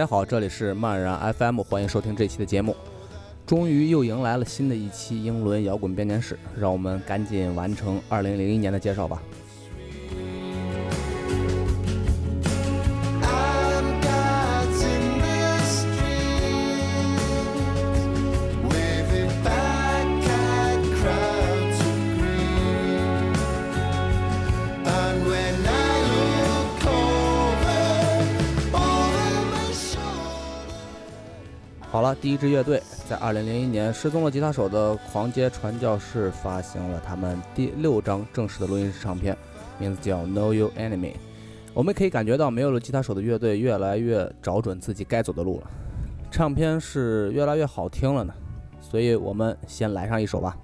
大家好，这里是漫然 FM，欢迎收听这期的节目。终于又迎来了新的一期英伦摇滚编年史，让我们赶紧完成2001年的介绍吧。第一支乐队在2001年失踪了吉他手的狂街传教士发行了他们第六张正式的录音室唱片，名字叫《Know Your Enemy》。我们可以感觉到，没有了吉他手的乐队越来越找准自己该走的路了，唱片是越来越好听了呢。所以我们先来上一首吧。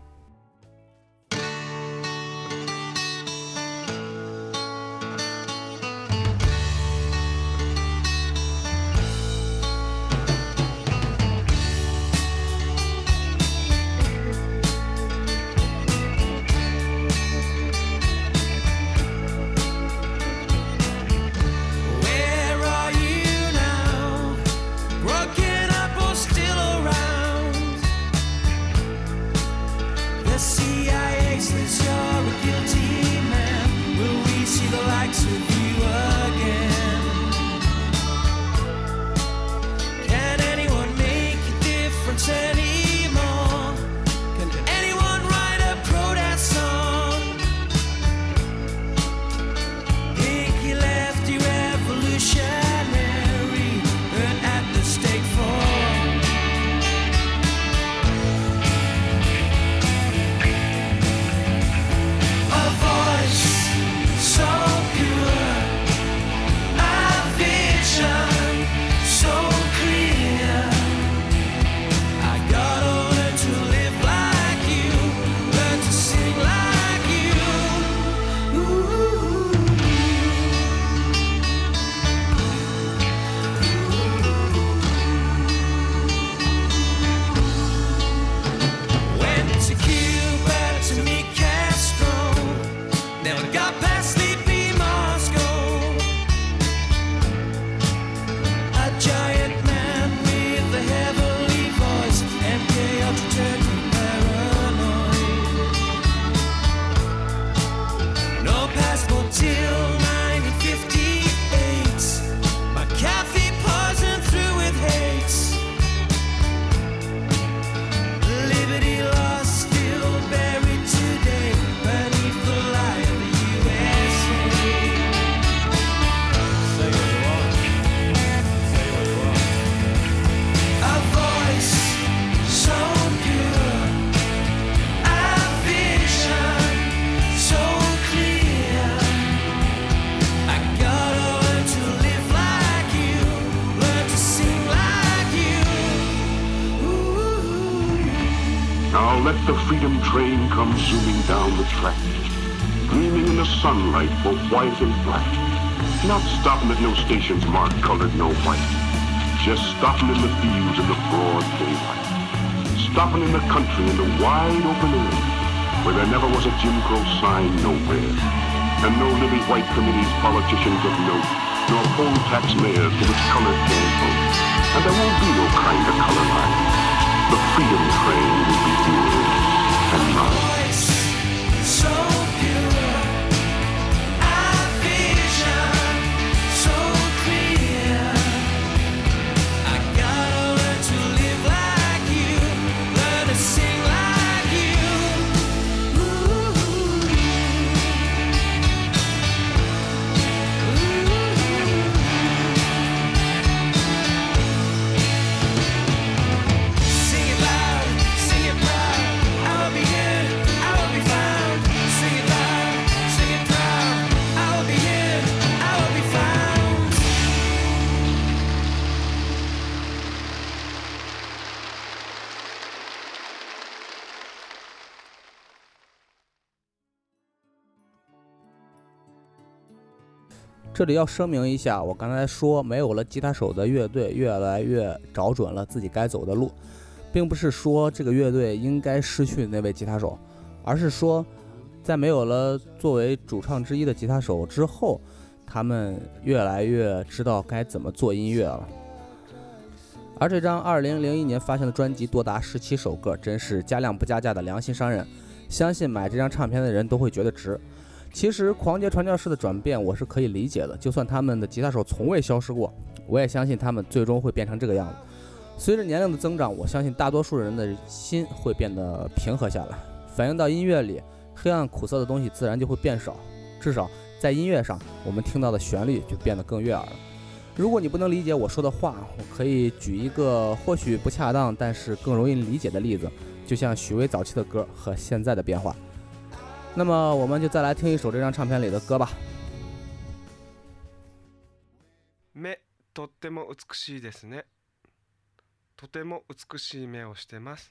Stopping in the fields in the broad daylight. Stopping in the country in the wide open air, where there never was a Jim Crow sign nowhere. And no living white committees, politicians of note, nor poll tax mayors to which color can't vote. And there won't be no kind of color line. The freedom train will be yours and mine. 这里要声明一下，我刚才说没有了吉他手的乐队越来越找准了自己该走的路，并不是说这个乐队应该失去那位吉他手，而是说，在没有了作为主唱之一的吉他手之后，他们越来越知道该怎么做音乐了。而这张2001年发行的专辑多达十七首歌，真是加量不加价的良心商人。相信买这张唱片的人都会觉得值。其实狂杰传教士的转变我是可以理解的，就算他们的吉他手从未消失过，我也相信他们最终会变成这个样子。随着年龄的增长，我相信大多数人的心会变得平和下来，反映到音乐里，黑暗苦涩的东西自然就会变少，至少在音乐上，我们听到的旋律就变得更悦耳了。如果你不能理解我说的话，我可以举一个或许不恰当，但是更容易理解的例子，就像许巍早期的歌和现在的变化。那么，我们就再来听一首这张唱片里的歌吧。目とっても美しいですねとても美しい目をしてます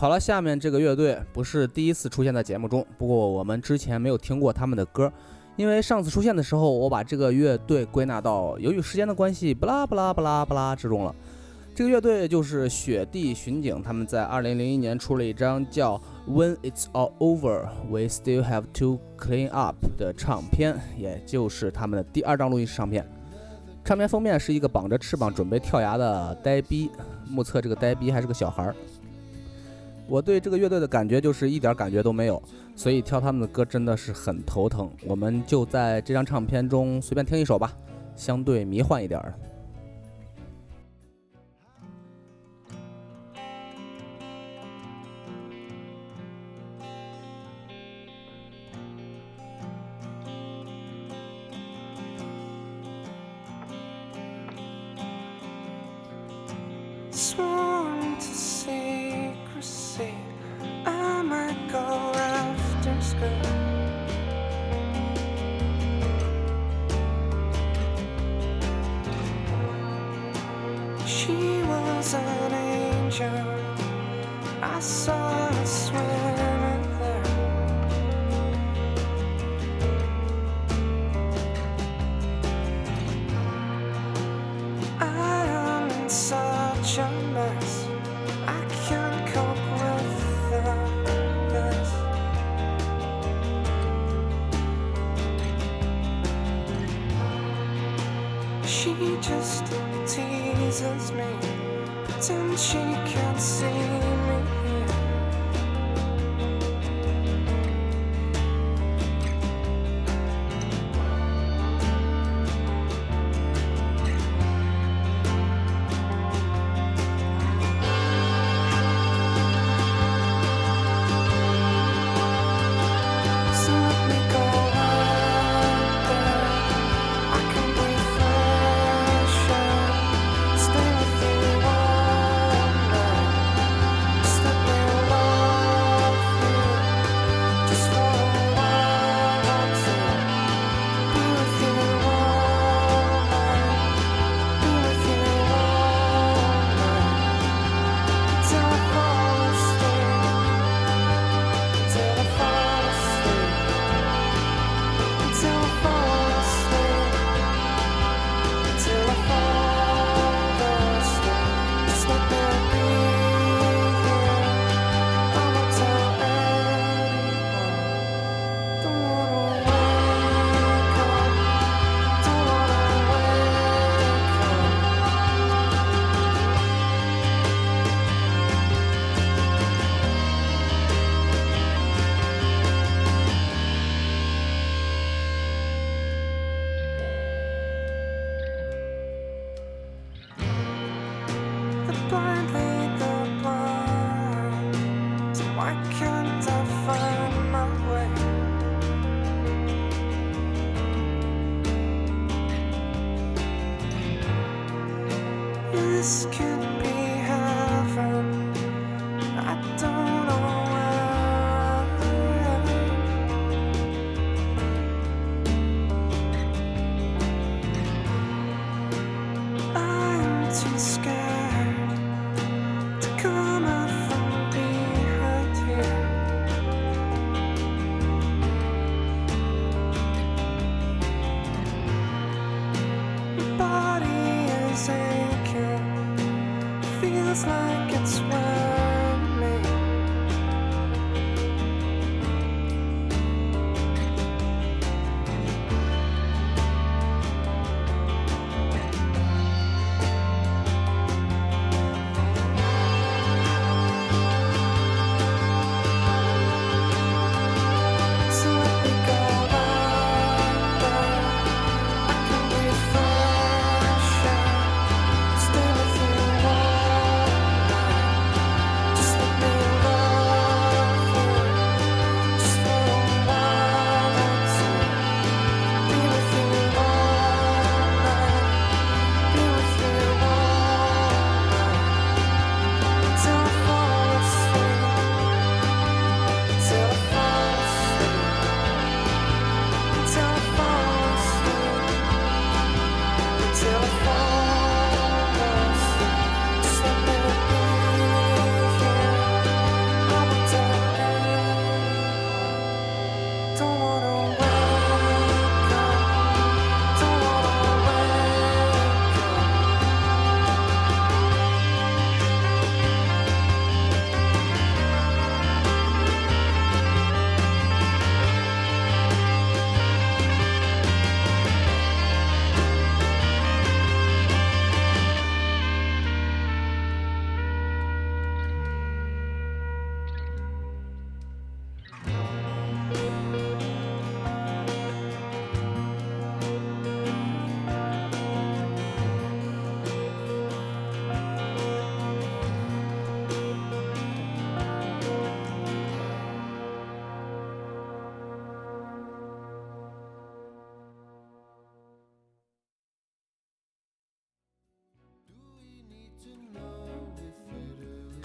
好了，下面这个乐队不是第一次出现在节目中，不过我们之前没有听过他们的歌，因为上次出现的时候，我把这个乐队归纳到由于时间的关系，不拉不拉不拉不拉之中了。这个乐队就是雪地巡警，他们在2001年出了一张叫《When It's All Over, We Still Have to Clean Up》的唱片，也就是他们的第二张录音室唱片。唱片封面是一个绑着翅膀准备跳崖的呆逼，目测这个呆逼还是个小孩儿。我对这个乐队的感觉就是一点感觉都没有，所以挑他们的歌真的是很头疼。我们就在这张唱片中随便听一首吧，相对迷幻一点儿。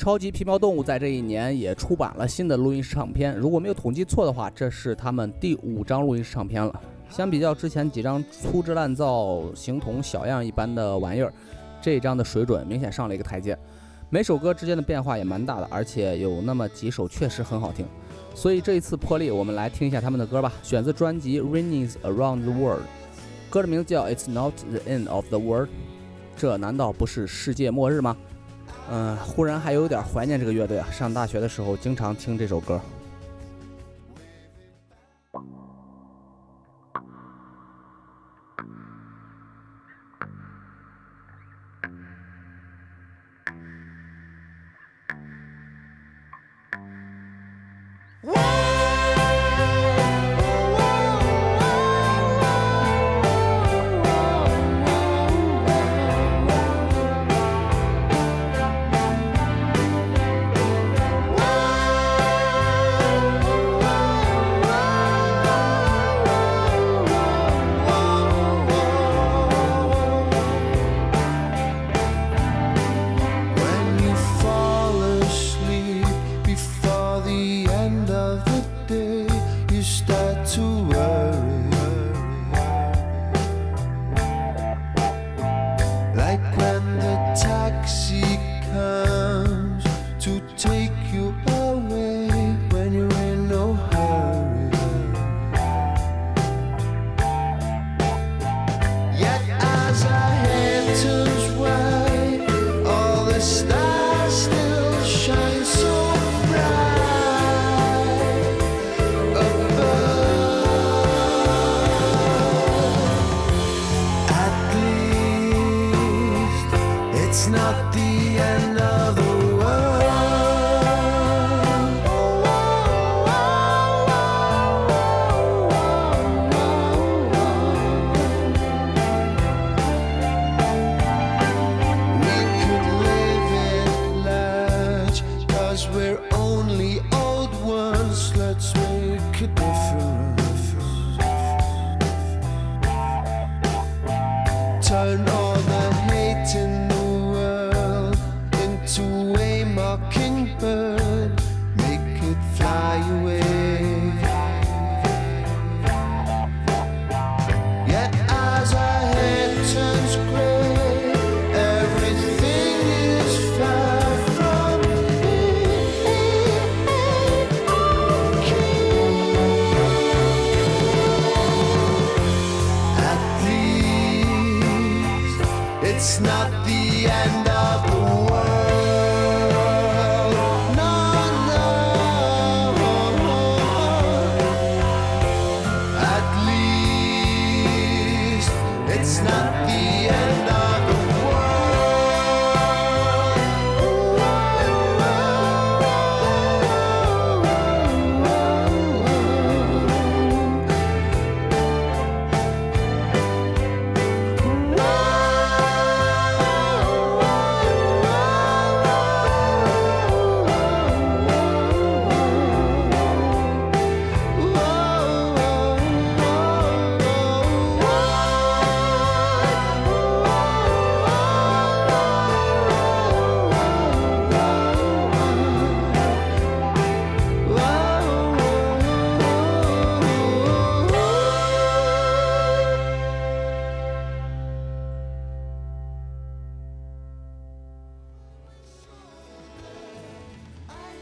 超级皮毛动物在这一年也出版了新的录音室唱片，如果没有统计错的话，这是他们第五张录音室唱片了。相比较之前几张粗制滥造、形同小样一般的玩意儿，这张的水准明显上了一个台阶。每首歌之间的变化也蛮大的，而且有那么几首确实很好听。所以这一次破例，我们来听一下他们的歌吧，选自专辑《Rainings Around the World》，歌的名字叫《It's Not the End of the World》，这难道不是世界末日吗？嗯，忽然还有点怀念这个乐队啊！上大学的时候经常听这首歌。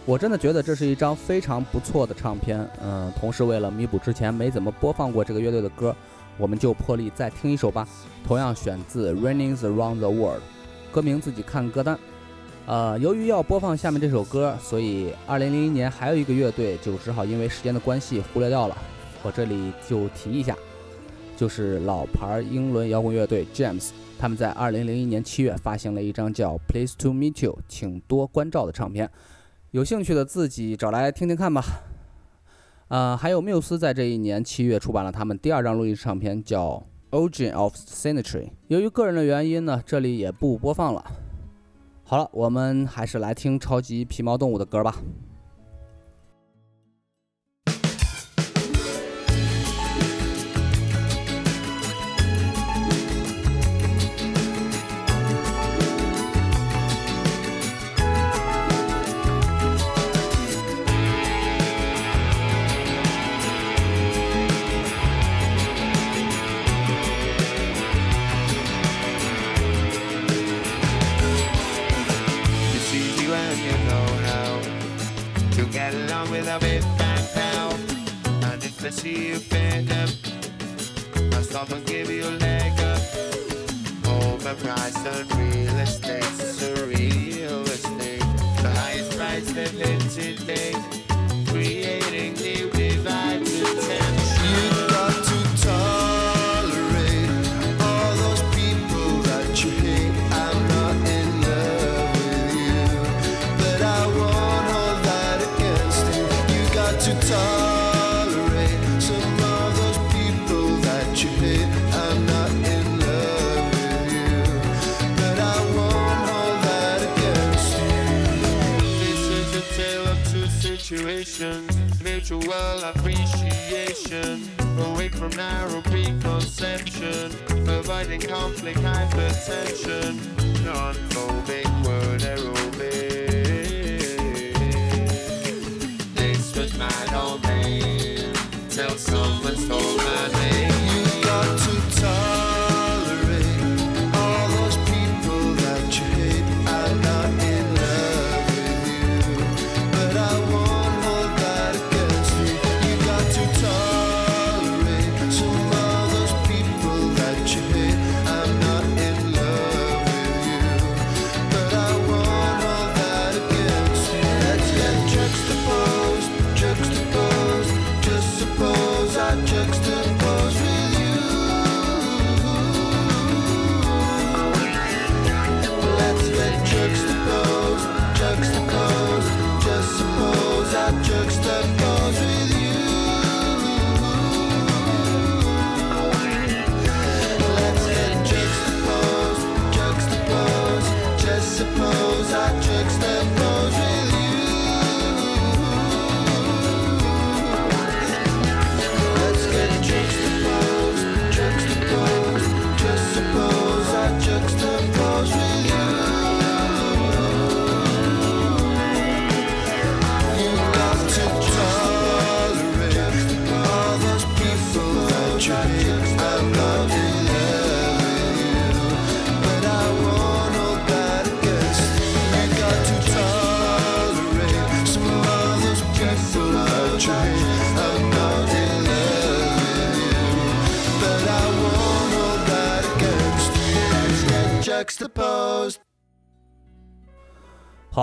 我真的觉得这是一张非常不错的唱片，嗯，同时为了弥补之前没怎么播放过这个乐队的歌，我们就破例再听一首吧。同样选自《Rainings Around the World》，歌名自己看歌单。呃，由于要播放下面这首歌，所以2001年还有一个乐队就只好因为时间的关系忽略掉了。我这里就提一下，就是老牌英伦摇滚乐队 James，他们在2001年7月发行了一张叫《Please to Meet You》，请多关照的唱片。有兴趣的自己找来听听看吧。呃，还有缪斯在这一年七月出版了他们第二张录音唱片，叫《Origin of Symmetry》。由于个人的原因呢，这里也不播放了。好了，我们还是来听超级皮毛动物的歌吧。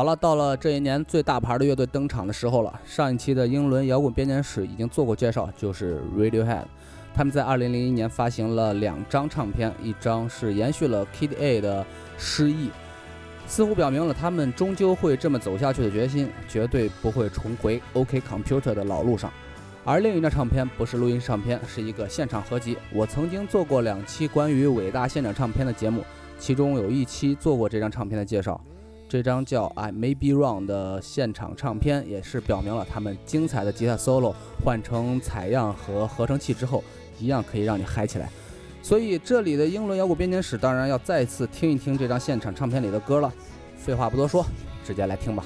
好了，到了这一年最大牌的乐队登场的时候了。上一期的英伦摇滚编年史已经做过介绍，就是 Radiohead。他们在2001年发行了两张唱片，一张是延续了 Kid A 的失忆，似乎表明了他们终究会这么走下去的决心，绝对不会重回 OK Computer 的老路上。而另一张唱片不是录音唱片，是一个现场合集。我曾经做过两期关于伟大现场唱片的节目，其中有一期做过这张唱片的介绍。这张叫《I May Be Wrong》的现场唱片，也是表明了他们精彩的吉他 solo 换成采样和合成器之后，一样可以让你嗨起来。所以这里的英伦摇滚编年史，当然要再次听一听这张现场唱片里的歌了。废话不多说，直接来听吧。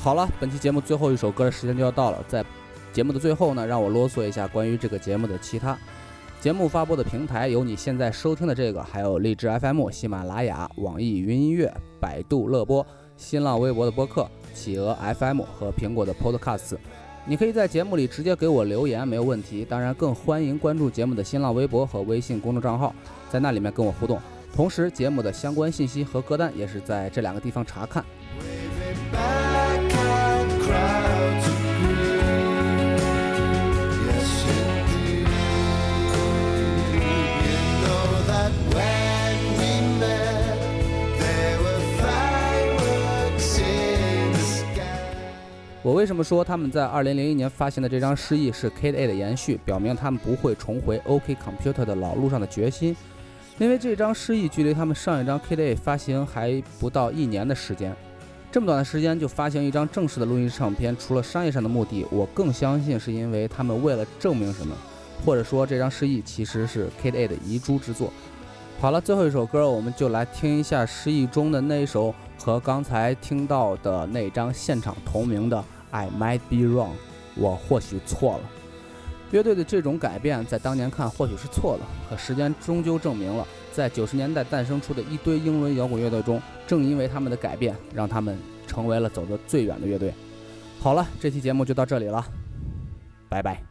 好了，本期节目最后一首歌的时间就要到了，在节目的最后呢，让我啰嗦一下关于这个节目的其他。节目发布的平台有你现在收听的这个，还有荔枝 FM、喜马拉雅、网易云音乐、百度乐播、新浪微博的播客、企鹅 FM 和苹果的 Podcast。你可以在节目里直接给我留言，没有问题。当然，更欢迎关注节目的新浪微博和微信公众账号，在那里面跟我互动。同时，节目的相关信息和歌单也是在这两个地方查看。我为什么说他们在2001年发行的这张《失忆》是 kda 的延续，表明他们不会重回 OK Computer 的老路上的决心？因为这张《失忆》距离他们上一张 kda 发行还不到一年的时间，这么短的时间就发行一张正式的录音唱片，除了商业上的目的，我更相信是因为他们为了证明什么，或者说这张《失忆》其实是 kda 的遗珠之作。好了，最后一首歌，我们就来听一下《失忆》中的那一首和刚才听到的那张现场同名的《I Might Be Wrong》，我或许错了。乐队的这种改变，在当年看或许是错了，可时间终究证明了，在九十年代诞生出的一堆英伦摇滚乐队中，正因为他们的改变，让他们成为了走得最远的乐队。好了，这期节目就到这里了，拜拜。